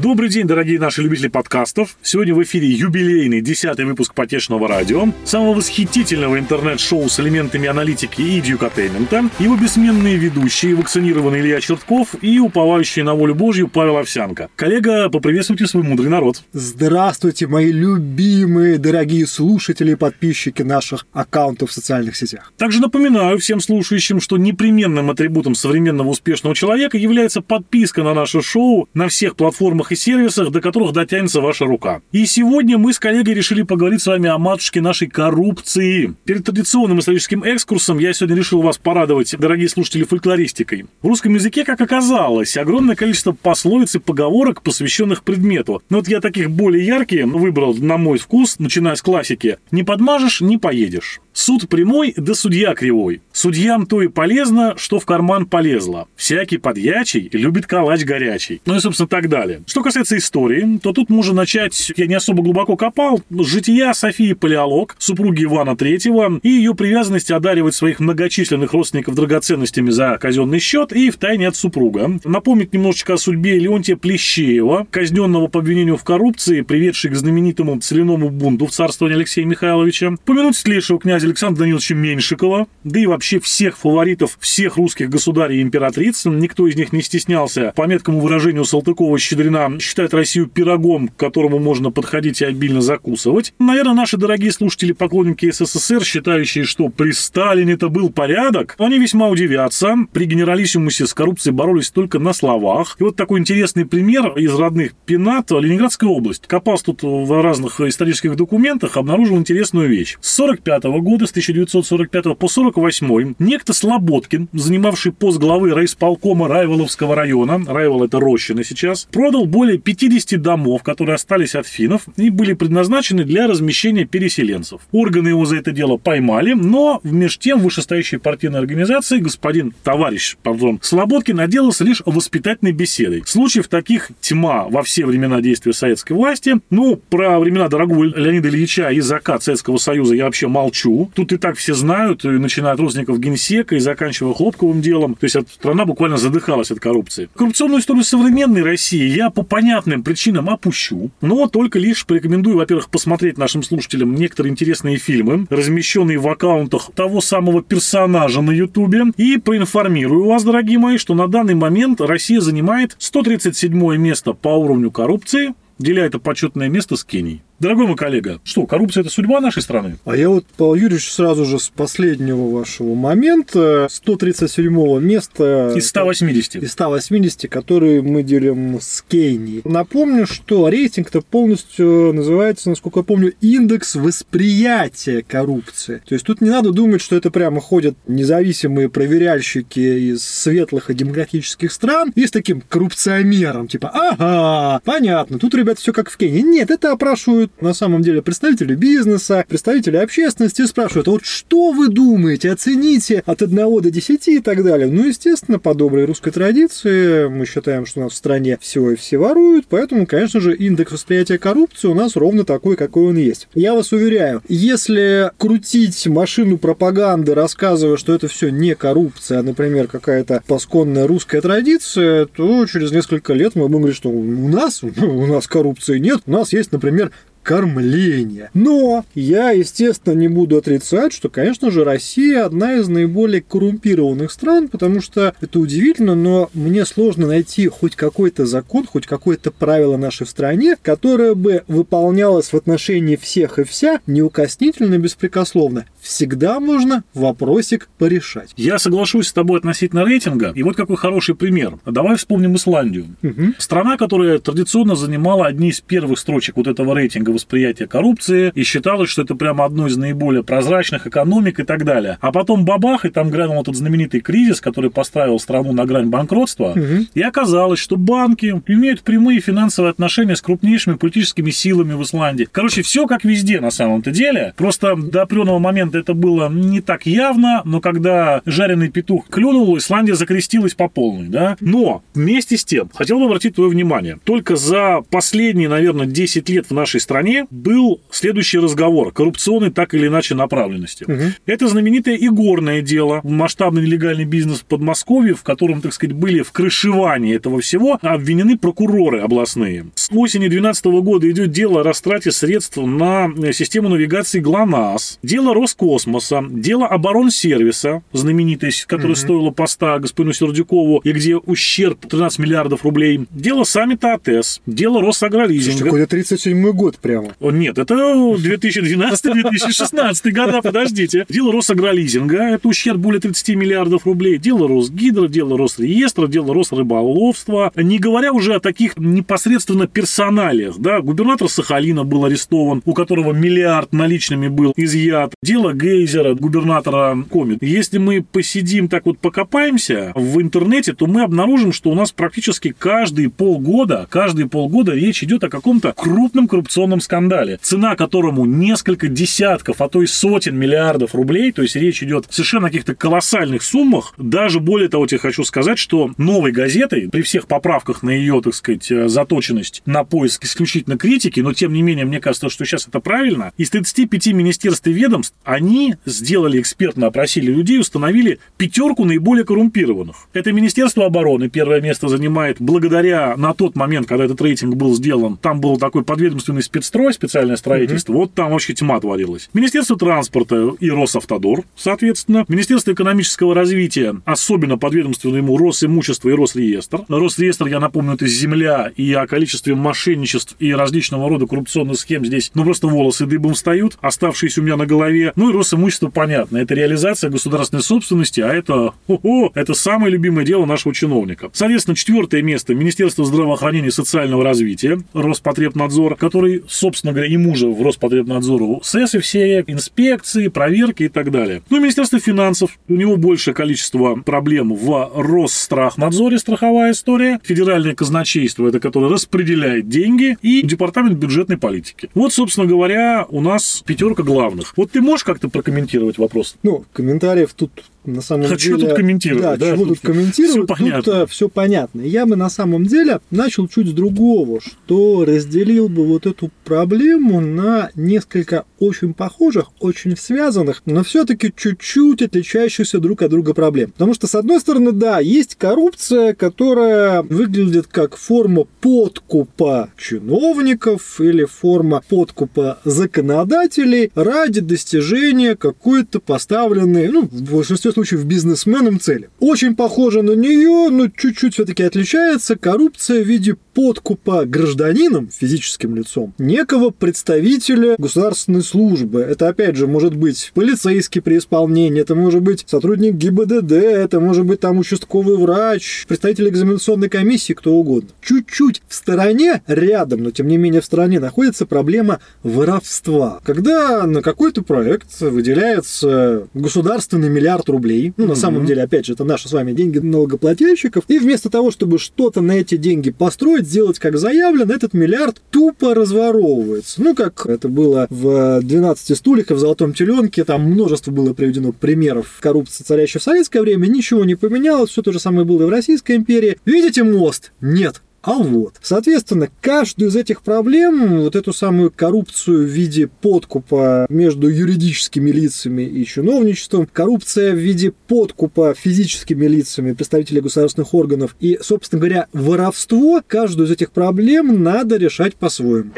Добрый день, дорогие наши любители подкастов. Сегодня в эфире юбилейный десятый выпуск «Потешного радио», самого восхитительного интернет-шоу с элементами аналитики и дьюкотеймента, его бессменные ведущие, вакцинированный Илья Чертков и уповающий на волю Божью Павел Овсянко. Коллега, поприветствуйте свой мудрый народ. Здравствуйте, мои любимые, дорогие слушатели и подписчики наших аккаунтов в социальных сетях. Также напоминаю всем слушающим, что непременным атрибутом современного успешного человека является подписка на наше шоу на всех платформах и сервисах, до которых дотянется ваша рука. И сегодня мы с коллегой решили поговорить с вами о матушке нашей коррупции. Перед традиционным историческим экскурсом я сегодня решил вас порадовать, дорогие слушатели, фольклористикой. В русском языке, как оказалось, огромное количество пословиц и поговорок, посвященных предмету. Но вот я таких более яркие выбрал на мой вкус, начиная с классики. Не подмажешь, не поедешь. Суд прямой, да судья кривой. Судьям то и полезно, что в карман полезло. Всякий подьячий любит калач горячий. Ну и, собственно, так далее. Что касается истории, то тут можно начать, я не особо глубоко копал, жития Софии Палеолог, супруги Ивана III, и ее привязанности одаривать своих многочисленных родственников драгоценностями за казенный счет и в тайне от супруга. Напомнить немножечко о судьбе Леонтия Плещеева, казненного по обвинению в коррупции, приведшей к знаменитому целиному бунту в царствовании Алексея Михайловича. Помянуть светлейшего князя Александра Даниловича Меньшикова, да и вообще всех фаворитов всех русских государей и императриц. Никто из них не стеснялся, по меткому выражению Салтыкова-Щедрина, считает Россию пирогом, к которому можно подходить и обильно закусывать. Наверное, наши дорогие слушатели, поклонники СССР, считающие, что при Сталине это был порядок, они весьма удивятся. При генералиссимусе с коррупцией боролись только на словах. И вот такой интересный пример из родных Пенат, Ленинградская область. Копался тут в разных исторических документах, обнаружил интересную вещь. С 45 года года, с 1945 по 48 некто Слободкин, занимавший пост главы райисполкома Райволовского района, Райвол это Рощина сейчас, продал более 50 домов, которые остались от финнов и были предназначены для размещения переселенцев. Органы его за это дело поймали, но вместе тем вышестоящей партийной организации господин, товарищ, пардон, Слободкин отделался лишь воспитательной беседой. Случаев таких тьма во все времена действия советской власти. Ну, про времена дорогого Леонида Ильича и закат Советского Союза я вообще молчу. Тут и так все знают, начиная от родственников генсека и заканчивая хлопковым делом. То есть страна буквально задыхалась от коррупции. Коррупционную историю современной России я по понятным причинам опущу, но только лишь порекомендую, во-первых, посмотреть нашим слушателям некоторые интересные фильмы, размещенные в аккаунтах того самого персонажа на Ютубе, и проинформирую вас, дорогие мои, что на данный момент Россия занимает 137 место по уровню коррупции, деля это почетное место с Кенией. Дорогой мой коллега, что, коррупция – это судьба нашей страны? А я вот, Павел Юрьевич, сразу же с последнего вашего момента, 137 места... Из 180. Из 180, которые мы делим с Кейни. Напомню, что рейтинг-то полностью называется, насколько я помню, индекс восприятия коррупции. То есть тут не надо думать, что это прямо ходят независимые проверяльщики из светлых и демократических стран и с таким коррупционером, типа, ага, понятно, тут, ребят, все как в Кении. Нет, это опрашивают спрашивают на самом деле представители бизнеса, представители общественности, спрашивают, а вот что вы думаете, оцените от 1 до 10 и так далее. Ну, естественно, по доброй русской традиции мы считаем, что у нас в стране все и все воруют, поэтому, конечно же, индекс восприятия коррупции у нас ровно такой, какой он есть. Я вас уверяю, если крутить машину пропаганды, рассказывая, что это все не коррупция, а, например, какая-то посконная русская традиция, то через несколько лет мы будем говорить, что у нас, у нас коррупции нет, у нас есть, например, кормления. Но я, естественно, не буду отрицать, что, конечно же, Россия одна из наиболее коррумпированных стран, потому что это удивительно, но мне сложно найти хоть какой-то закон, хоть какое-то правило нашей стране, которое бы выполнялось в отношении всех и вся неукоснительно и беспрекословно. Всегда можно вопросик порешать. Я соглашусь с тобой относительно рейтинга. И вот какой хороший пример. Давай вспомним Исландию. Угу. Страна, которая традиционно занимала одни из первых строчек вот этого рейтинга восприятия коррупции и считалось, что это прямо одно из наиболее прозрачных экономик и так далее. А потом бабах, и там грянул этот знаменитый кризис, который поставил страну на грань банкротства. Угу. И оказалось, что банки имеют прямые финансовые отношения с крупнейшими политическими силами в Исландии. Короче, все как везде на самом-то деле. Просто до определенного момента это было не так явно, но когда жареный петух клюнул, Исландия закрестилась по полной, да. Но вместе с тем, хотел бы обратить твое внимание, только за последние, наверное, 10 лет в нашей стране стране был следующий разговор, коррупционный так или иначе направленности. Угу. Это знаменитое игорное дело, масштабный нелегальный бизнес в Подмосковье, в котором, так сказать, были в крышевании этого всего обвинены прокуроры областные. С осени 2012 года идет дело о растрате средств на систему навигации ГЛОНАСС, дело Роскосмоса, дело оборонсервиса, знаменитость, которая угу. стоила поста господину Сердюкову, и где ущерб 13 миллиардов рублей, дело саммита АТС, дело Росагролизинга. Какой-то 37 год прямо. О, нет, это 2012-2016 года, подождите. Дело Росагролизинга, это ущерб более 30 миллиардов рублей. Дело Росгидро, дело Росреестра, дело Росрыболовства. Не говоря уже о таких непосредственно персоналиях. Да? Губернатор Сахалина был арестован, у которого миллиард наличными был изъят. Дело Гейзера, губернатора Комит. Если мы посидим так вот покопаемся в интернете, то мы обнаружим, что у нас практически каждые полгода, каждые полгода речь идет о каком-то крупном коррупционном скандале, цена которому несколько десятков, а то и сотен миллиардов рублей, то есть речь идет совершенно о каких-то колоссальных суммах. Даже более того, тебе хочу сказать, что новой газетой, при всех поправках на ее, так сказать, э, заточенность на поиск исключительно критики, но тем не менее, мне кажется, что сейчас это правильно, из 35 министерств и ведомств они сделали экспертно, опросили людей, установили пятерку наиболее коррумпированных. Это Министерство обороны первое место занимает благодаря на тот момент, когда этот рейтинг был сделан, там был такой подведомственный спецстрой, специальное строительство, угу. вот там вообще тьма творилась. Министерство транспорта и Росавтодор, соответственно. Министерство экономического развития, особенно подведомственно ему Росимущество и Росреестр. Росреестр, я напомню, это земля, и о количестве мошенничеств и различного рода коррупционных схем здесь, ну, просто волосы дыбом встают, оставшиеся у меня на голове. Ну, и Росимущество, понятно, это реализация государственной собственности, а это, о, это самое любимое дело нашего чиновника. Соответственно, четвертое место Министерство здравоохранения и социального развития, Роспотребнадзор, который, собственно говоря, ему же в Роспотребнадзору СЭСы все, инспекции, проверки и так далее. Ну, Министерство финансов, у него большее количество проблем в Росстрахнадзоре, страховая история, федеральное казначейство, это которое распределяет деньги, и департамент бюджетной политики. Вот, собственно говоря, у нас пятерка главных. Вот ты можешь как-то прокомментировать вопрос? Ну, комментариев тут на самом а деле... Что тут комментировать? Да, да чего тут комментировать? Все понятно. Тут э, все понятно. Я бы на самом деле начал чуть с другого, что разделил бы вот эту проблему на несколько очень похожих, очень связанных, но все-таки чуть-чуть отличающихся друг от друга проблем. Потому что, с одной стороны, да, есть коррупция, которая выглядит как форма подкупа чиновников или форма подкупа законодателей ради достижения какой-то поставленной, ну, в большинстве случаев, бизнесменам цели. Очень похоже на нее, но чуть-чуть все-таки отличается коррупция в виде подкупа гражданином, физическим лицом, некого представителя государственной службы. Это, опять же, может быть полицейский при исполнении, это может быть сотрудник ГИБДД, это может быть там участковый врач, представитель экзаменационной комиссии, кто угодно. Чуть-чуть в стороне, рядом, но тем не менее в стороне, находится проблема воровства. Когда на какой-то проект выделяется государственный миллиард рублей, ну, на самом деле, опять же, это наши с вами деньги налогоплательщиков, и вместо того, чтобы что-то на эти деньги построить, сделать как заявлено, этот миллиард тупо разворовывается. Ну, как это было в 12 стульях и в Золотом теленке, там множество было приведено примеров коррупции, царящей в советское время, ничего не поменялось, все то же самое было и в Российской империи. Видите мост? Нет. А вот, соответственно, каждую из этих проблем, вот эту самую коррупцию в виде подкупа между юридическими лицами и чиновничеством, коррупция в виде подкупа физическими лицами представителей государственных органов и, собственно говоря, воровство, каждую из этих проблем надо решать по-своему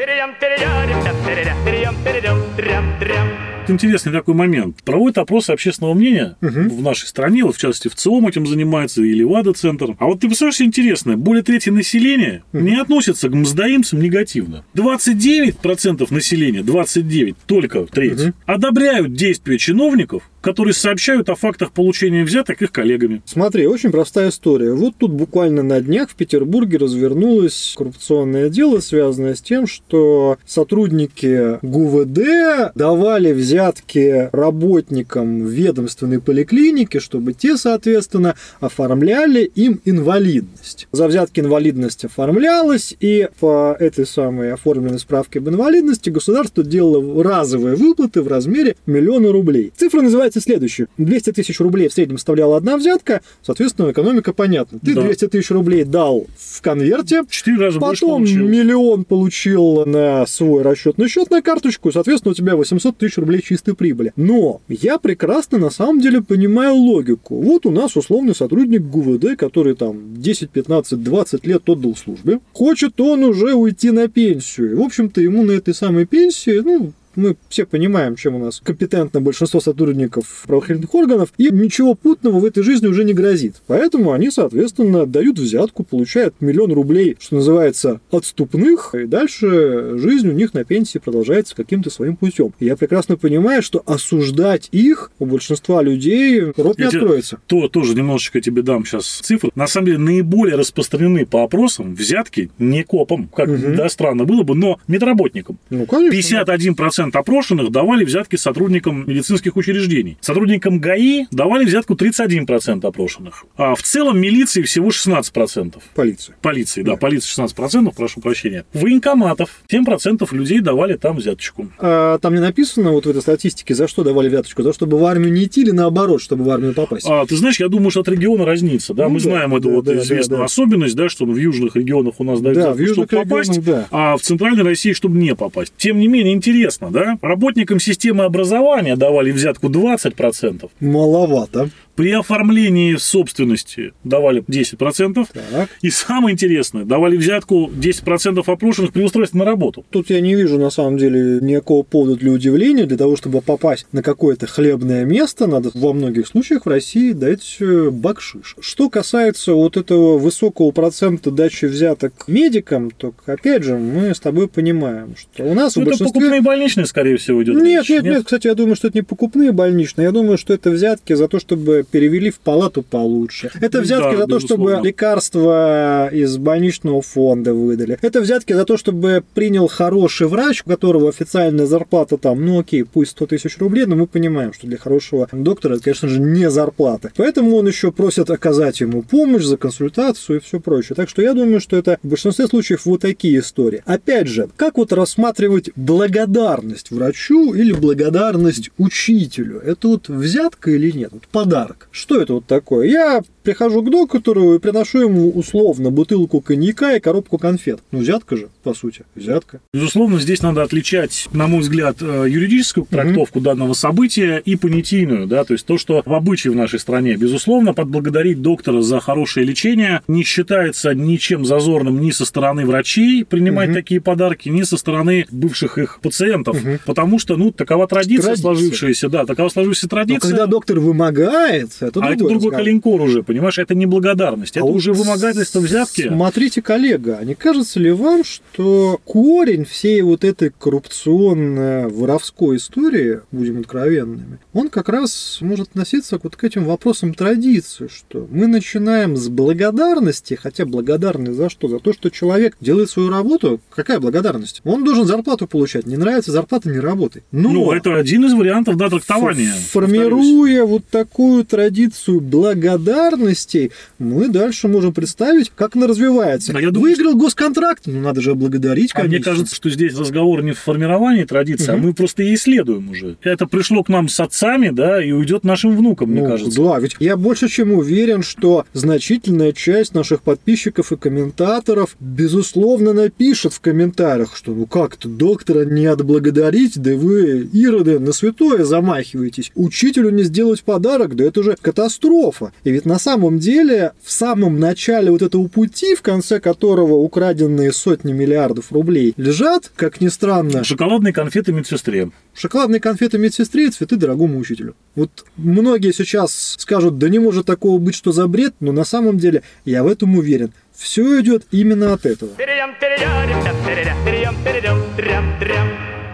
интересный такой момент. Проводят опросы общественного мнения угу. в нашей стране, вот в частности в ЦИОМ этим занимается, или ВАДА-центр. А вот ты представляешь, что интересно, более трети населения угу. не относятся к мздоимцам негативно. 29% населения, 29, только треть, угу. одобряют действия чиновников, которые сообщают о фактах получения взяток их коллегами. Смотри, очень простая история. Вот тут буквально на днях в Петербурге развернулось коррупционное дело, связанное с тем, что сотрудники ГУВД давали взятки работникам ведомственной поликлиники, чтобы те, соответственно, оформляли им инвалидность. За взятки инвалидность оформлялась, и по этой самой оформленной справке об инвалидности государство делало разовые выплаты в размере миллиона рублей. Цифра называется получается следующее. 200 тысяч рублей в среднем составляла одна взятка, соответственно, экономика понятна. Ты Да. 200 тысяч рублей дал в конверте, Четыре раза потом получил. миллион получил на свой расчетный счет на карточку, и, соответственно, у тебя 800 тысяч рублей чистой прибыли. Но я прекрасно на самом деле понимаю логику. Вот у нас условный сотрудник ГУВД, который там 10, 15, 20 лет отдал службе. Хочет он уже уйти на пенсию. И, в общем-то, ему на этой самой пенсии, ну, мы все понимаем, чем у нас компетентно большинство сотрудников правоохранительных органов, и ничего путного в этой жизни уже не грозит. Поэтому они, соответственно, дают взятку, получают миллион рублей, что называется, отступных, и дальше жизнь у них на пенсии продолжается каким-то своим путем. И я прекрасно понимаю, что осуждать их у большинства людей рот не Я тебе откроется. То тоже немножечко тебе дам сейчас цифры. На самом деле наиболее распространены по опросам взятки не копам, как Мгм. да, странно было бы, но медработникам. Ну, конечно. 51% опрошенных давали взятки сотрудникам медицинских учреждений. Сотрудникам ГАИ давали взятку 31% опрошенных. А в целом милиции всего 16%. Полиция. Полиции, да, Да. полиции 16%, прошу прощения. Военкоматов 7% людей давали там взяточку. А, там не написано вот в этой статистике, за что давали взяточку, за чтобы в армию не идти или наоборот, чтобы в армию попасть. А, ты знаешь, я думаю, что от региона разнится, да, Ну мы да, знаем эту да, вот да, да, известную да. особенность, да, что в южных регионах у нас дают Да, взятку, в южных чтобы попасть, да. а в центральной России, чтобы не попасть. Тем не менее, интересно, да, работникам системы образования давали взятку 20%, Маловато. При оформлении собственности давали 10%, Так. и самое интересное, давали взятку 10% опрошенных при устройстве на работу. Тут я не вижу, на самом деле, никакого повода для удивления. Для того, чтобы попасть на какое-то хлебное место, надо во многих случаях в России дать э, бакшиш. Что касается вот этого высокого процента дачи взяток медикам, то, опять же, мы с тобой понимаем, что у нас Ну, в это большинстве... покупные больничные, скорее всего, идет Нет, речь, нет, нет, кстати, я думаю, что это не покупные больничные, я думаю, что это взятки за то, чтобы перевели в палату получше. Это Да, взятки за то, чтобы лекарства из больничного фонда выдали. Это взятки за то, чтобы принял хороший врач, у которого официальная зарплата там, ну окей, пусть 100 тысяч рублей, но мы понимаем, что для хорошего доктора это, конечно же, не зарплата. Поэтому он еще просит оказать ему помощь за консультацию и все прочее. Так что я думаю, что это в большинстве случаев вот такие истории. Опять же, как вот рассматривать благодарность врачу или благодарность учителю? Это вот взятка или нет? Вот подарок. Что это вот такое? Я прихожу к доктору и приношу ему условно бутылку коньяка и коробку конфет. Ну, взятка же, по сути. Взятка. Безусловно, здесь надо отличать, на мой взгляд, э, юридическую трактовку данного события и понятийную, да, то есть то, что в обычае в нашей стране. Безусловно, подблагодарить доктора за хорошее лечение не считается ничем зазорным ни со стороны врачей принимать Мгм. такие подарки, ни со стороны бывших их пациентов, Мгм. потому что, ну, такова традиция, Традиция. сложившаяся, да, такова сложившаяся Но традиция. когда доктор вымогает, это а другой это другой разговор. коленкор уже, понимаешь, это не благодарность, это А уже вымогательство взятки. Смотрите, коллега, а не кажется ли вам, что корень всей вот этой коррупционно-воровской истории, будем откровенными, он как раз может относиться вот к этим вопросам традиции, что мы начинаем с благодарности, хотя благодарность за что? За то, что человек делает свою работу. Какая благодарность? Он должен зарплату получать. Не нравится зарплата, не работай. Но Ну, это один из вариантов, да, трактования. Формируя вот такую традицию благодарностей, мы дальше можем представить, как она развивается. А я думаю, Выиграл госконтракт, ну надо же благодарить, А мне кажется, что здесь разговор не в формировании традиции, а Мгм. мы просто и исследуем уже. Это пришло к нам с отцами, да, и уйдет нашим внукам, мне Ну, кажется. Да, ведь я больше чем уверен, что значительная часть наших подписчиков и комментаторов, безусловно, напишет в комментариях, что ну как-то доктора не отблагодарить, да вы, ироды, на святое замахиваетесь. Учителю не сделать подарок, да это же катастрофа. И ведь на самом деле, в самом начале вот этого пути, в конце которого украденные сотни миллиардов рублей лежат, как ни странно, Шоколадные конфеты медсестре. Шоколадные конфеты медсестре и цветы дорогому учителю. Вот многие сейчас скажут, да не может такого быть, что за бред, но на самом деле я в этом уверен. Все идет именно от этого.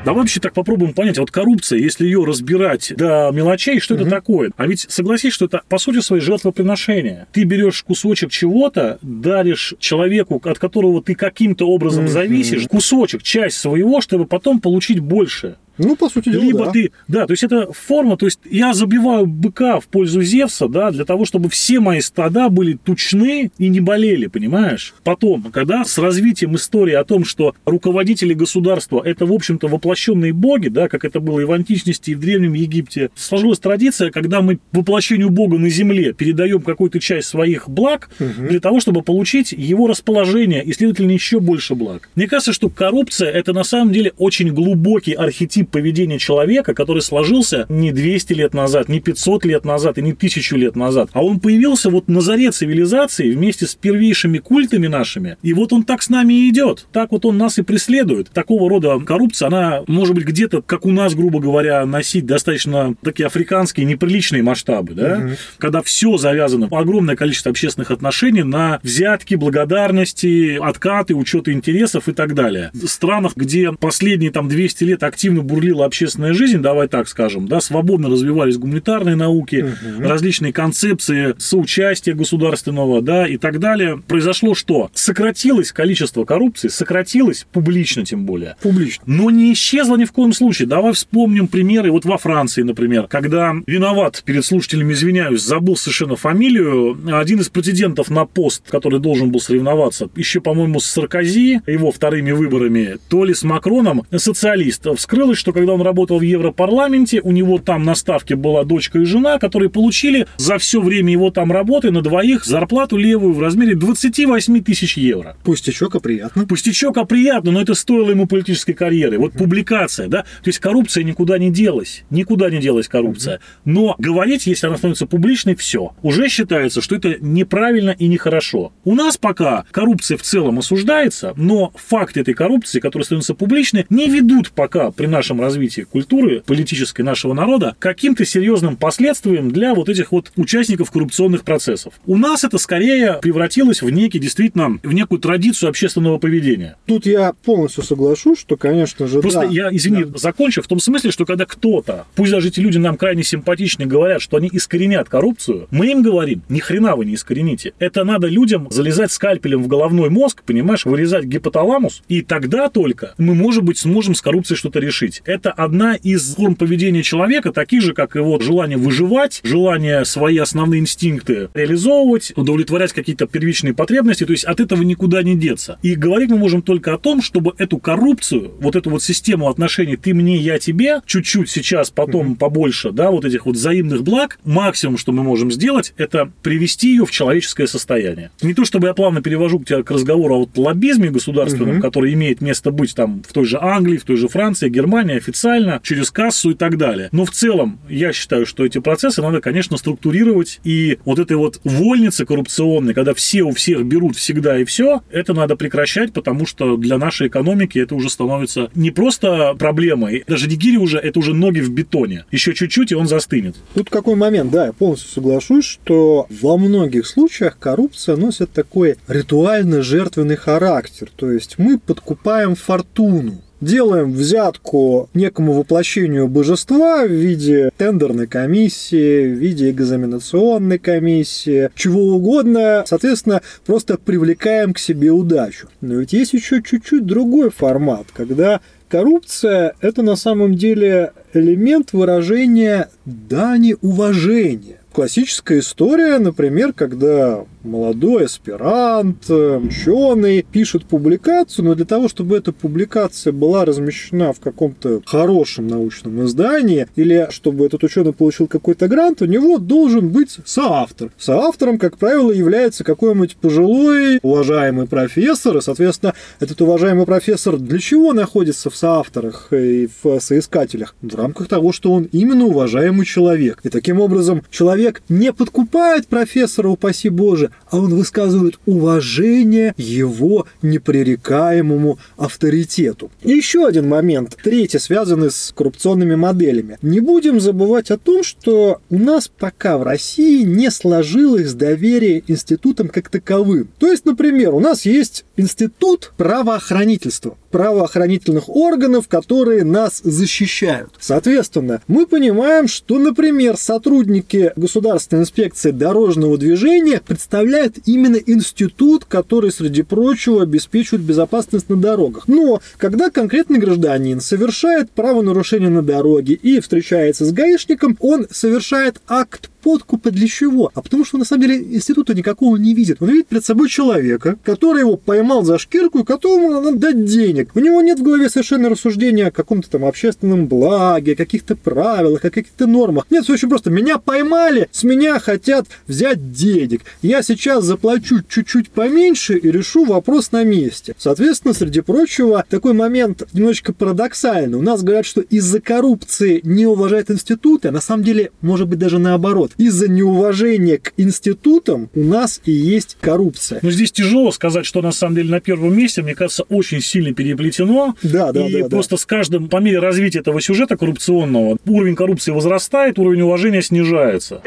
Давай вообще так попробуем понять, вот коррупция, если ее разбирать до мелочей, что это такое? А ведь согласись, что это по сути своей жертвоприношение. Ты берешь кусочек чего-то, даришь человеку, от которого ты каким-то образом Мгм. зависишь, кусочек, часть своего, чтобы потом получить больше. Ну, по сути дела, Либо да. ты, да, то есть это форма, то есть я забиваю быка в пользу Зевса, да, для того, чтобы все мои стада были тучны и не болели, понимаешь? Потом, когда с развитием истории о том, что руководители государства это, в общем-то, воплощенные боги, да, как это было и в античности, и в Древнем Египте, сложилась традиция, когда мы воплощению бога на земле передаем какую-то часть своих благ для того, чтобы получить его расположение и, следовательно, еще больше благ. Мне кажется, что коррупция это на самом деле очень глубокий архетип поведения человека, который сложился не 200 лет назад, не 500 лет назад и не 1000 лет назад, а он появился вот на заре цивилизации вместе с первейшими культами нашими, и вот он так с нами и идет, так вот он нас и преследует. Такого рода коррупция, она может быть где-то, как у нас, грубо говоря, носить достаточно такие африканские неприличные масштабы, да, когда все завязано, огромное количество общественных отношений на взятки, благодарности, откаты, учеты интересов и так далее. В странах, где последние там 200 лет активно бурлила общественная жизнь, давай так скажем, да, свободно развивались гуманитарные науки, различные концепции соучастия государственного, да, и так далее. Произошло что? Сократилось количество коррупции, сократилось публично тем более. Публично. Но не исчезла ни в коем случае. Давай вспомним примеры. Вот во Франции, например, когда виноват, перед слушателями извиняюсь, забыл совершенно фамилию, один из претендентов на пост, который должен был соревноваться, еще, по-моему, с Саркози, его вторыми выборами, то ли с Макроном, социалист, вскрылось, что когда он работал в Европарламенте, у него там на ставке была дочка и жена, которые получили за все время его там работы на двоих зарплату левую в размере 28 тысяч евро. Пустячок, а приятно. Пустячок, а приятно, но это стоило ему политической карьеры. Вот публикация, да, то есть коррупция никуда не делась, никуда не делась коррупция. Но говорить, если она становится публичной, все. Уже считается, что это неправильно и нехорошо. У нас пока коррупция в целом осуждается, но факты этой коррупции, которые становятся публичны, не ведут пока при нашем развитии культуры политической нашего народа каким-то серьезным последствиям для вот этих вот участников коррупционных процессов. У нас это скорее превратилось в некий, действительно, в некую традицию общественного поведения. Тут я полностью соглашусь, что, конечно же, Просто да. я, извини, закончу в том смысле, что когда кто-то, пусть даже эти люди нам крайне симпатичны, говорят, что они искоренят коррупцию, мы им говорим, ни хрена вы не искорените. Это надо людям залезать скальпелем в головной мозг, понимаешь, вырезать гипоталамус, и тогда только мы, может быть, сможем с коррупцией что-то решить. Это одна из форм поведения человека, таких же, как его желание выживать, желание свои основные инстинкты реализовывать, удовлетворять какие-то первичные потребности, то есть от этого никуда не деться. И говорить мы можем только о том, чтобы эту коррупцию, вот эту вот систему отношений ты мне, я тебе, чуть-чуть сейчас, потом побольше, да, вот этих вот взаимных благ, максимум, что мы можем сделать, это привести ее в человеческое состояние. Не то, чтобы я плавно перевожу к тебя к разговору о вот лоббизме государственном, который имеет место быть там в той же Англии, в той же Франции, Германии официально, через кассу и так далее. Но в целом я считаю, что эти процессы надо, конечно, структурировать. И вот этой вот вольницы коррупционной, когда все у всех берут всегда и все, это надо прекращать, потому что для нашей экономики это уже становится не просто проблемой, даже нигири уже, это уже ноги в бетоне. Еще чуть-чуть, и он застынет. Тут какой момент, да, я полностью соглашусь, что во многих случаях коррупция носит такой ритуально-жертвенный характер. То есть мы подкупаем фортуну. Делаем взятку некому воплощению божества в виде тендерной комиссии, в виде экзаменационной комиссии, чего угодно. Соответственно, просто привлекаем к себе удачу. Но ведь есть еще чуть-чуть другой формат, когда коррупция – это на самом деле элемент выражения дани уважения. Классическая история, например, когда молодой аспирант, ученый пишет публикацию, но для того, чтобы эта публикация была размещена в каком-то хорошем научном издании, или чтобы этот ученый получил какой-то грант, у него должен быть соавтор. Соавтором, как правило, является какой-нибудь пожилой, уважаемый профессор, и, соответственно, этот уважаемый профессор для чего находится в соавторах и в соискателях? В рамках того, что он именно уважаемый человек. И таким образом человек не подкупает профессора, упаси Боже, а он высказывает уважение его непререкаемому авторитету. И еще один момент, третий, связанный с коррупционными моделями. Не будем забывать о том, что у нас пока в России не сложилось доверие институтам как таковым. То есть, например, у нас есть институт правоохранительства. правоохранительных органов, которые нас защищают. Соответственно, мы понимаем, что, например, сотрудники Государственной инспекции дорожного движения представляют именно институт, который, среди прочего, обеспечивает безопасность на дорогах. Но когда конкретный гражданин совершает правонарушение на дороге и встречается с гаишником, он совершает акт подкупа для чего? А потому что на самом деле института никакого не видит. Он видит перед собой человека, который его поймал за шкирку и которому надо дать денег. У него нет в голове совершенно рассуждения о каком-то там общественном благе, каких-то правилах, о каких-то нормах. Нет, все очень просто. Меня поймали, с меня хотят взять денег. Я сейчас заплачу чуть-чуть поменьше и решу вопрос на месте. Соответственно, среди прочего, такой момент немножечко парадоксальный. У нас говорят, что из-за коррупции не уважают институты, а на самом деле, может быть, даже наоборот из-за неуважения к институтам у нас и есть коррупция. Но здесь тяжело сказать, что на самом деле на первом месте, мне кажется, очень сильно переплетено. Да, да, и да. просто да. с каждым, по мере развития этого сюжета коррупционного, уровень коррупции возрастает, уровень уважения снижается.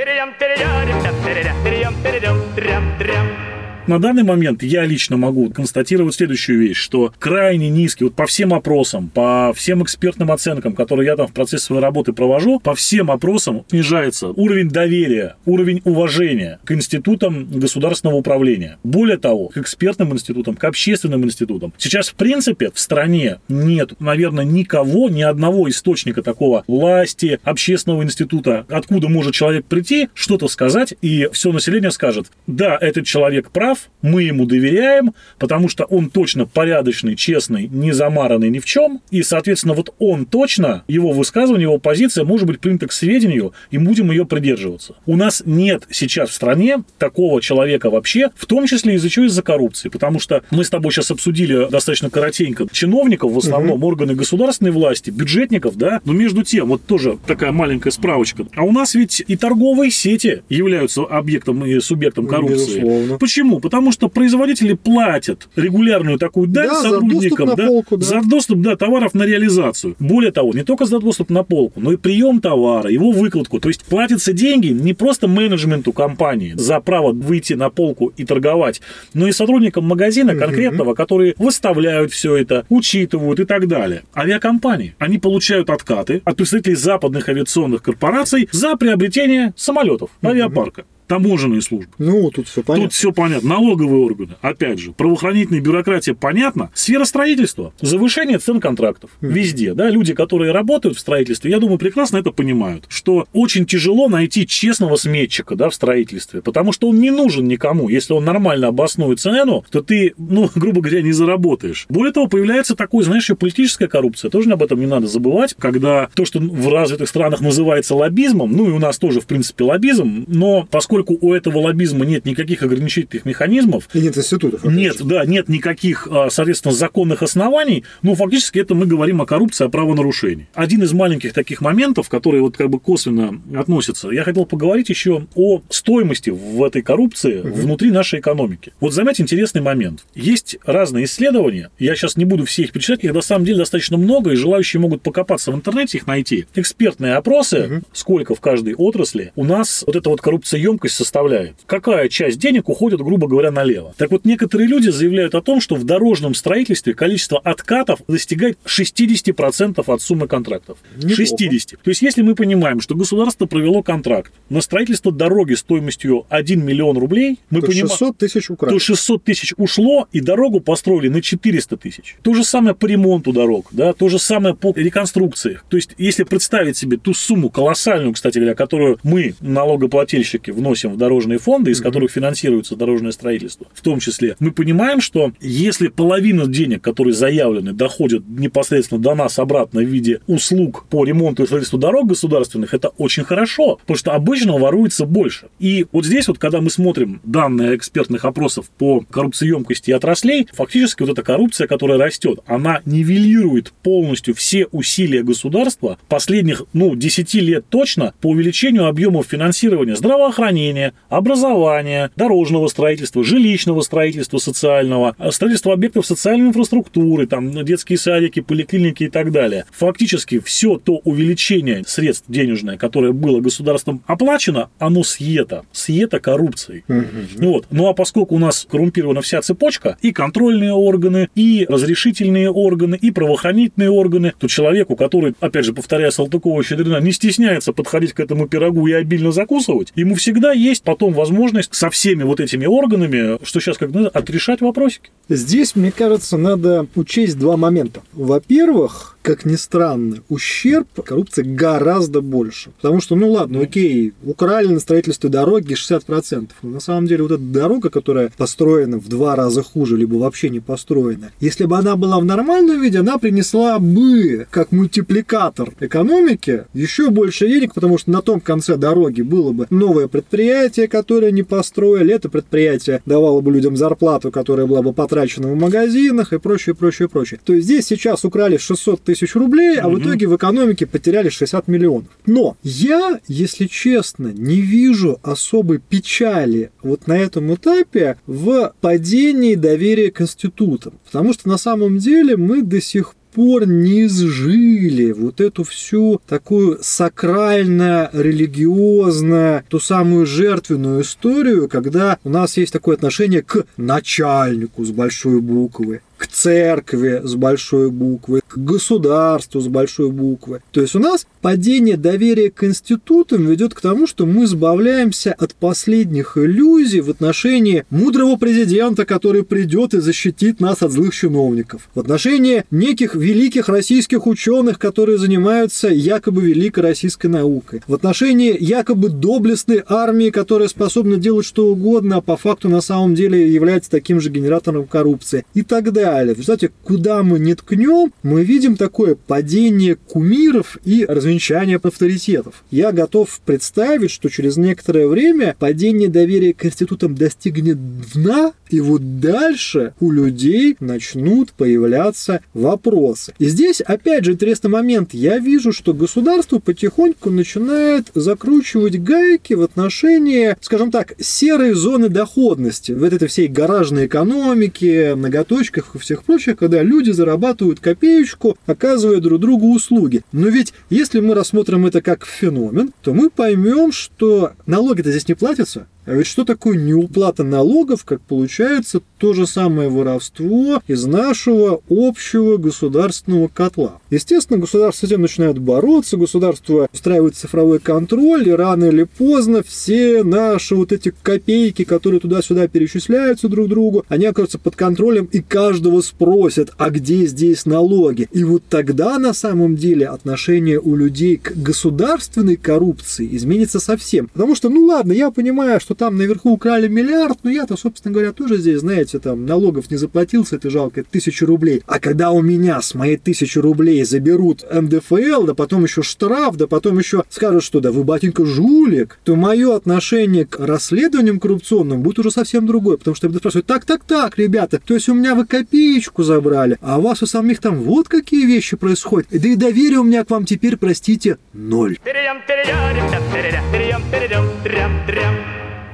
trem, trem. На данный момент я лично могу констатировать следующую вещь, что крайне низкий, вот по всем опросам, по всем экспертным оценкам, которые я там в процессе своей работы провожу, по всем опросам снижается уровень доверия, уровень уважения к институтам государственного управления. Более того, к экспертным институтам, к общественным институтам. Сейчас, в принципе, в стране нет, наверное, никого, ни одного источника такого власти, общественного института, откуда может человек прийти, что-то сказать, и все население скажет, да, этот человек прав, мы ему доверяем, потому что он точно порядочный, честный, не замаранный ни в чем, и, соответственно, вот он точно, его высказывание, его позиция может быть принята к сведению, и будем ее придерживаться. У нас нет сейчас в стране такого человека вообще, в том числе из-за чего из-за коррупции, потому что мы с тобой сейчас обсудили достаточно коротенько чиновников, в основном угу. органы государственной власти, бюджетников, да, но между тем, вот тоже такая маленькая справочка, а у нас ведь и торговые сети являются объектом и субъектом коррупции. Безусловно. Почему? Потому что производители платят регулярную такую дань да, сотрудникам за доступ, да, полку, да. за доступ да, товаров на реализацию. Более того, не только за доступ на полку, но и прием товара, его выкладку. То есть платятся деньги не просто менеджменту компании за право выйти на полку и торговать, но и сотрудникам магазина конкретного, которые выставляют все это, учитывают и так далее. Авиакомпании, они получают откаты от представителей западных авиационных корпораций за приобретение самолетов, авиапарка таможенные службы. Ну, тут все понятно. Тут все понятно. Налоговые органы, опять же, правоохранительная бюрократия, понятно. Сфера строительства, завышение цен контрактов. Mm-hmm. Везде, да, люди, которые работают в строительстве, я думаю, прекрасно это понимают, что очень тяжело найти честного сметчика, да, в строительстве, потому что он не нужен никому. Если он нормально обоснует цену, то ты, ну, грубо говоря, не заработаешь. Более того, появляется такой, знаешь, еще политическая коррупция. Тоже об этом не надо забывать, когда то, что в развитых странах называется лоббизмом, ну и у нас тоже, в принципе, лоббизм, но поскольку поскольку у этого лоббизма нет никаких ограничительных механизмов. И нет институтов. Нет, да, нет никаких, а, соответственно, законных оснований. Ну, фактически это мы говорим о коррупции, о правонарушении. Один из маленьких таких моментов, которые вот как бы косвенно относятся, я хотел поговорить еще о стоимости в этой коррупции угу. внутри нашей экономики. Вот заметь интересный момент. Есть разные исследования, я сейчас не буду все их перечислять, их на самом деле достаточно много, и желающие могут покопаться в интернете, их найти. Экспертные опросы, угу. сколько в каждой отрасли у нас вот эта вот коррупция емкость емкость составляет, какая часть денег уходит, грубо говоря, налево. Так вот, некоторые люди заявляют о том, что в дорожном строительстве количество откатов достигает 60% от суммы контрактов. Неплохо. 60. То есть, если мы понимаем, что государство провело контракт на строительство дороги стоимостью 1 миллион рублей, мы то понимаем... 600 тысяч украли. То 600 тысяч ушло, и дорогу построили на 400 тысяч. То же самое по ремонту дорог, да, то же самое по реконструкции. То есть, если представить себе ту сумму колоссальную, кстати говоря, которую мы, налогоплательщики, вносим вносим в дорожные фонды, из которых финансируется дорожное строительство, в том числе, мы понимаем, что если половина денег, которые заявлены, доходят непосредственно до нас обратно в виде услуг по ремонту и строительству дорог государственных, это очень хорошо, потому что обычно воруется больше. И вот здесь вот, когда мы смотрим данные экспертных опросов по коррупциемкости отраслей, фактически вот эта коррупция, которая растет, она нивелирует полностью все усилия государства последних, ну, 10 лет точно по увеличению объемов финансирования здравоохранения, здравоохранения, образования, дорожного строительства, жилищного строительства социального, строительства объектов социальной инфраструктуры, там детские садики, поликлиники и так далее. Фактически все то увеличение средств денежное, которое было государством оплачено, оно съето. Съето коррупцией. Угу. Вот. Ну а поскольку у нас коррумпирована вся цепочка, и контрольные органы, и разрешительные органы, и правоохранительные органы, то человеку, который, опять же, повторяя Салтыкова-Щедрина, не стесняется подходить к этому пирогу и обильно закусывать, ему всегда есть потом возможность со всеми вот этими органами, что сейчас как надо, отрешать вопросики. Здесь, мне кажется, надо учесть два момента. Во-первых, как ни странно, ущерб коррупции гораздо больше. Потому что, ну ладно, окей, украли на строительстве дороги 60%. Но на самом деле вот эта дорога, которая построена в два раза хуже, либо вообще не построена, если бы она была в нормальном виде, она принесла бы, как мультипликатор экономики, еще больше денег, потому что на том конце дороги было бы новое предприятие, которое не построили, это предприятие давало бы людям зарплату, которая была бы потрачена в магазинах и прочее, прочее, прочее. То есть здесь сейчас украли 600 тысяч рублей, а mm-hmm. в итоге в экономике потеряли 60 миллионов. Но я, если честно, не вижу особой печали вот на этом этапе в падении доверия к институтам. Потому что на самом деле мы до сих пор не изжили вот эту всю такую сакрально-религиозно, ту самую жертвенную историю, когда у нас есть такое отношение к начальнику с большой буквы, к церкви с большой буквы, к государству с большой буквы. То есть у нас падение доверия к институтам ведет к тому, что мы избавляемся от последних иллюзий в отношении мудрого президента, который придет и защитит нас от злых чиновников, в отношении неких великих российских ученых, которые занимаются якобы великой российской наукой, в отношении якобы доблестной армии, которая способна делать что угодно, а по факту на самом деле является таким же генератором коррупции. И так далее далее. В результате, куда мы не ткнем, мы видим такое падение кумиров и развенчание авторитетов. Я готов представить, что через некоторое время падение доверия к институтам достигнет дна, и вот дальше у людей начнут появляться вопросы. И здесь, опять же, интересный момент. Я вижу, что государство потихоньку начинает закручивать гайки в отношении, скажем так, серой зоны доходности в этой всей гаражной экономике, многоточках всех прочих, когда люди зарабатывают копеечку, оказывая друг другу услуги. Но ведь если мы рассмотрим это как феномен, то мы поймем, что налоги-то здесь не платятся, а ведь что такое неуплата налогов, как получается то же самое воровство из нашего общего государственного котла? Естественно, государство с этим начинает бороться, государство устраивает цифровой контроль, и рано или поздно все наши вот эти копейки, которые туда-сюда перечисляются друг другу, они окажутся под контролем, и каждого спросят, а где здесь налоги? И вот тогда на самом деле отношение у людей к государственной коррупции изменится совсем. Потому что, ну ладно, я понимаю, что что там наверху украли миллиард, но я-то, собственно говоря, тоже здесь, знаете, там налогов не заплатил с этой жалкой тысячи рублей. А когда у меня с моей тысячи рублей заберут НДФЛ, да потом еще штраф, да потом еще скажут, что да вы, батенька, жулик, то мое отношение к расследованиям коррупционным будет уже совсем другое, потому что я буду спрашивать, так, так, так, ребята, то есть у меня вы копеечку забрали, а у вас у самих там вот какие вещи происходят, да и доверие у меня к вам теперь, простите, ноль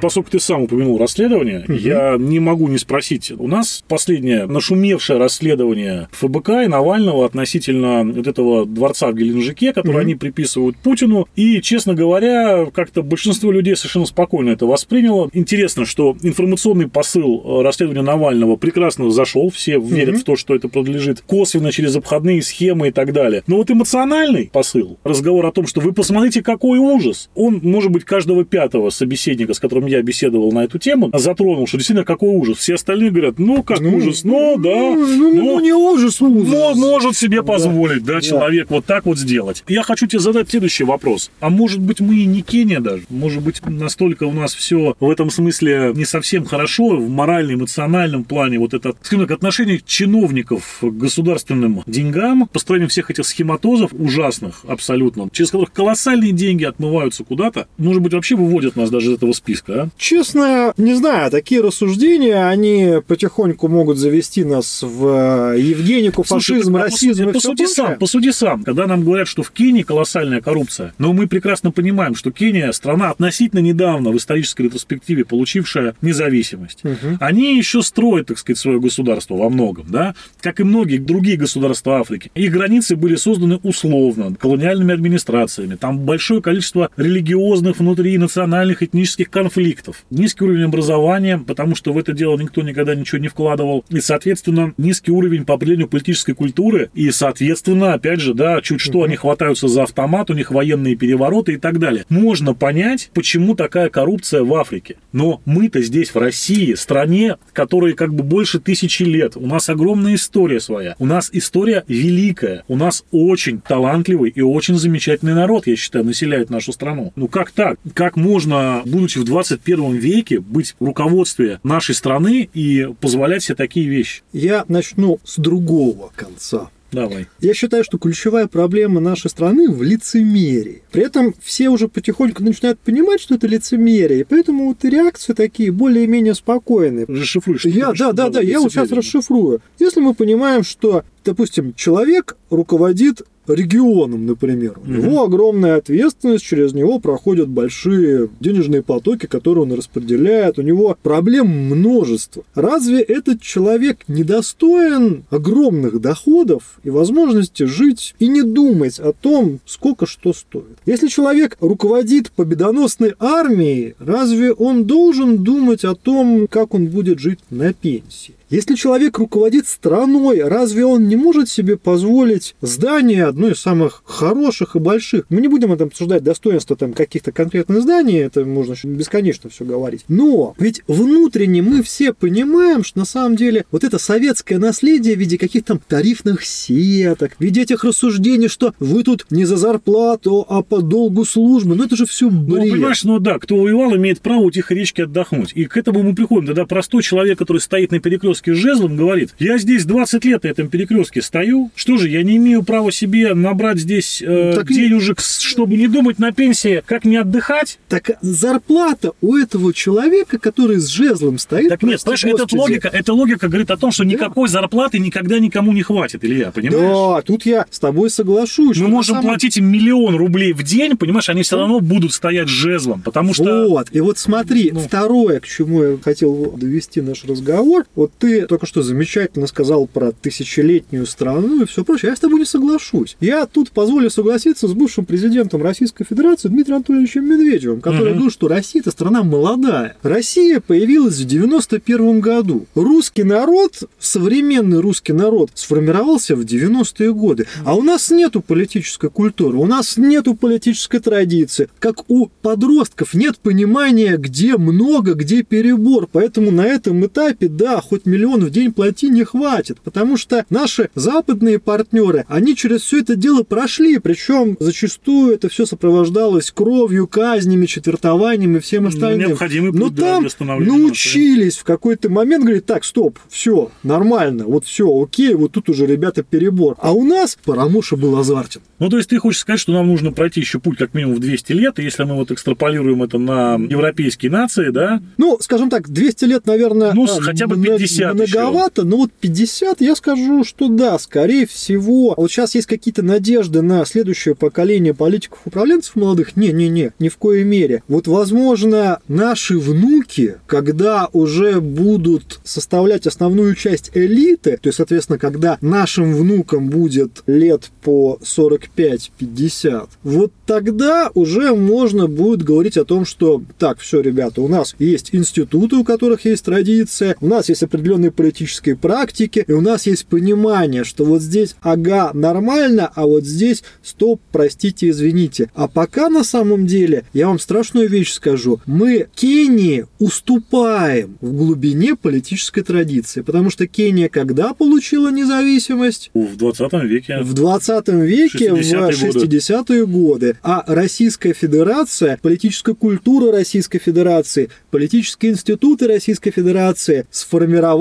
поскольку ты сам упомянул расследование, угу. я не могу не спросить. У нас последнее нашумевшее расследование ФБК и Навального относительно вот этого дворца в Геленджике, который угу. они приписывают Путину. И, честно говоря, как-то большинство людей совершенно спокойно это восприняло. Интересно, что информационный посыл э, расследования Навального прекрасно зашел. Все верят угу. в то, что это подлежит косвенно через обходные схемы и так далее. Но вот эмоциональный посыл, разговор о том, что вы посмотрите, какой ужас, он может быть каждого пятого собеседника, с которым я беседовал на эту тему, затронул, что действительно какой ужас. Все остальные говорят, ну, как ну, ужас, ну, да. Ну, ну, ну, ну не ужас, ужас. Но может себе позволить, да, да, человек вот так вот сделать. Я хочу тебе задать следующий вопрос. А может быть, мы и не Кения даже? Может быть, настолько у нас все в этом смысле не совсем хорошо, в моральном, эмоциональном плане, вот это, скажем так, отношение чиновников к государственным деньгам, построение всех этих схематозов ужасных абсолютно, через которых колоссальные деньги отмываются куда-то, может быть, вообще выводят нас даже из этого списка, да? Честно, не знаю, такие рассуждения, они потихоньку могут завести нас в э, Евгенику, Слушай, фашизм, расизм и посуди, всё посуди прочее. сам, посуди сам. Когда нам говорят, что в Кении колоссальная коррупция, но мы прекрасно понимаем, что Кения страна относительно недавно в исторической ретроспективе получившая независимость. Мгм. Они еще строят, так сказать, свое государство во многом, да, как и многие другие государства Африки. Их границы были созданы условно, колониальными администрациями. Там большое количество религиозных, внутри национальных, этнических конфликтов. Низкий уровень образования, потому что в это дело никто никогда ничего не вкладывал. И, соответственно, низкий уровень по определению политической культуры. И, соответственно, опять же, да, чуть что, они хватаются за автомат, у них военные перевороты и так далее. Можно понять, почему такая коррупция в Африке. Но мы-то здесь, в России, стране, которой как бы больше тысячи лет. У нас огромная история своя. У нас история великая. У нас очень талантливый и очень замечательный народ, я считаю, населяет нашу страну. Ну как так? Как можно, будучи в 21 веке, быть в руководстве нашей страны и позволять себе такие вещи? Я начну с другого конца. Давай. Я считаю, что ключевая проблема нашей страны в лицемерии. При этом все уже потихоньку начинают понимать, что это лицемерие, и поэтому вот реакции такие более-менее спокойные. Расшифруй, что Я, да, да, да, я вот сейчас расшифрую. Если мы понимаем, что, допустим, человек руководит регионом, например, у него огромная ответственность, через него проходят большие денежные потоки, которые он распределяет, у него проблем множество. Разве этот человек недостоин огромных доходов и возможности жить и не думать о том, сколько что стоит? Если человек руководит победоносной армией, разве он должен думать о том, как он будет жить на пенсии? Если человек руководит страной, разве он не может себе позволить здание одно из самых хороших и больших? Мы не будем там обсуждать достоинства там каких-то конкретных зданий, это можно бесконечно все говорить. Но ведь внутренне мы все понимаем, что на самом деле вот это советское наследие в виде каких-то там тарифных сеток, в виде этих рассуждений, что вы тут не за зарплату, а по долгу службы, ну это же все Ну, бред. понимаешь, ну да, кто воевал, имеет право у тихой речки отдохнуть. И к этому мы приходим. Тогда простой человек, который стоит на перекрестке с жезлом, говорит, я здесь 20 лет на этом перекрестке стою, что же, я не имею права себе набрать здесь э, Так денежек, чтобы не думать на пенсии, как мне отдыхать? Так зарплата у этого человека, который с жезлом стоит... Так нет, понимаешь, эта логика, эта логика говорит о том, что никакой зарплаты никогда никому не хватит, Илья, понимаешь? Да, тут я с тобой соглашусь. Мы можем самом- платить им миллион рублей в день, понимаешь, они все равно будут стоять с жезлом, потому что... Вот, и вот смотри, Ну. второе, к чему я хотел довести наш разговор, вот ты только что замечательно сказал про тысячелетнюю страну и все прочее, я с тобой не соглашусь. Я тут позволю согласиться с бывшим президентом Российской Федерации Дмитрием Анатольевичем Медведевым, который Мгм. говорил, что Россия это страна молодая. Россия появилась в 91 году. Русский народ, современный русский народ, сформировался в 90-е годы. А у нас нету политической культуры, у нас нету политической традиции. Как у подростков нет понимания, где много, где перебор. Поэтому на этом этапе, да, хоть миллион в день плати не хватит. Потому что наши западные партнеры, они через все это дело прошли. Причем зачастую это все сопровождалось кровью, казнями, четвертованием и всем Ну, остальным. необходимый Но путь для там восстановления нации. научились в какой-то момент говорить, так, стоп, все, нормально, вот все, окей, вот тут уже, ребята, перебор. А у нас Парамуша был азартен. Ну, то есть ты хочешь сказать, что нам нужно пройти еще путь как минимум в 200 лет, и если мы вот экстраполируем это на европейские нации, да, Ну, скажем так, 200 лет, наверное, Ну, а, хотя бы мно- 50 многовато, но вот 50, я скажу, что да, скорее всего. Вот сейчас есть какие-то надежды на следующее поколение политиков-управленцев молодых. Не-не-не, ни в коей мере. Вот, возможно, наши внуки, когда уже будут составлять основную часть элиты, то есть, соответственно, когда нашим внукам будет лет по 45-50, вот тогда уже можно будет говорить о том, что так, все, ребята, у нас есть институты, у которых есть традиция, у нас есть определенные политические практики, и у нас есть понимание, что вот здесь ага, нормально, а вот здесь стоп, простите, извините. А пока на самом деле, я вам страшную вещь скажу, мы Кении уступаем в глубине политической традиции, потому что Кения когда получила независимость? в 20 веке. В 20 веке, в 60-е годы. 60-е годы. А Российская Федерация, политическая культура Российской Федерации, политические институты Российской Федерации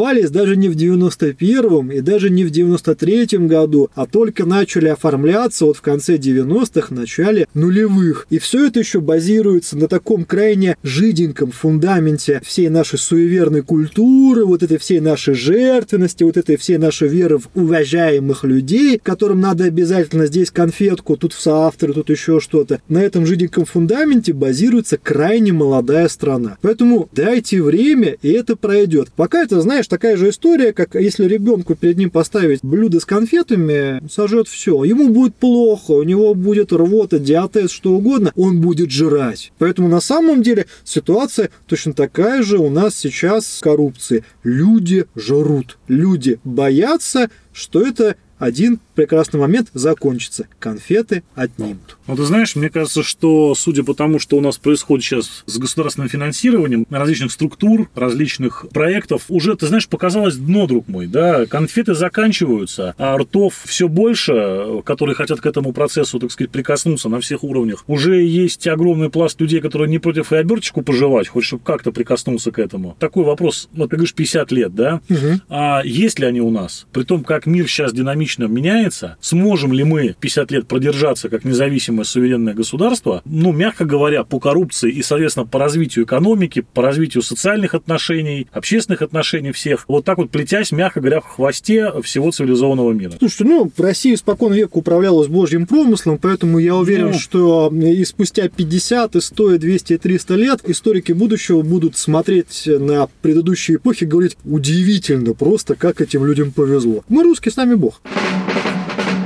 создавались даже не в 91-м и даже не в 93-м году, а только начали оформляться вот в конце 90-х, начале нулевых. И все это еще базируется на таком крайне жиденьком фундаменте всей нашей суеверной культуры, вот этой всей нашей жертвенности, вот этой всей нашей веры в уважаемых людей, которым надо обязательно здесь конфетку, тут в соавторы, тут еще что-то. На этом жиденьком фундаменте базируется крайне молодая страна. Поэтому дайте время, и это пройдет. Пока это, знаешь, такая же история, как если ребенку перед ним поставить блюдо с конфетами, сожжет все. Ему будет плохо, у него будет рвота, диатез, что угодно, он будет жрать. Поэтому на самом деле ситуация точно такая же у нас сейчас с коррупцией. Люди жрут, люди боятся, что это один прекрасный момент закончится. Конфеты отнимут. Ну, ты знаешь, мне кажется, что судя по тому, что у нас происходит сейчас с государственным финансированием различных структур, различных проектов, уже, ты знаешь, показалось дно, друг мой, да, конфеты заканчиваются, а ртов все больше, которые хотят к этому процессу, так сказать, прикоснуться на всех уровнях. Уже есть огромный пласт людей, которые не против и оберточку пожевать, хоть чтобы как-то прикоснуться к этому. Такой вопрос, вот ты говоришь, 50 лет, да? Угу. А есть ли они у нас? При том, как мир сейчас динамично меняется, сможем ли мы 50 лет продержаться как независимое суверенное государство, ну, мягко говоря, по коррупции и, соответственно, по развитию экономики, по развитию социальных отношений, общественных отношений всех, вот так вот плетясь, мягко говоря, в хвосте всего цивилизованного мира. Слушайте, ну, Россия испокон века управлялась божьим промыслом, поэтому я уверен, Ну. что и спустя 50, и 100, и 200, и 300 лет историки будущего будут смотреть на предыдущие эпохи и говорить, удивительно просто, как этим людям повезло. Мы русские, с нами Бог. Перейдем,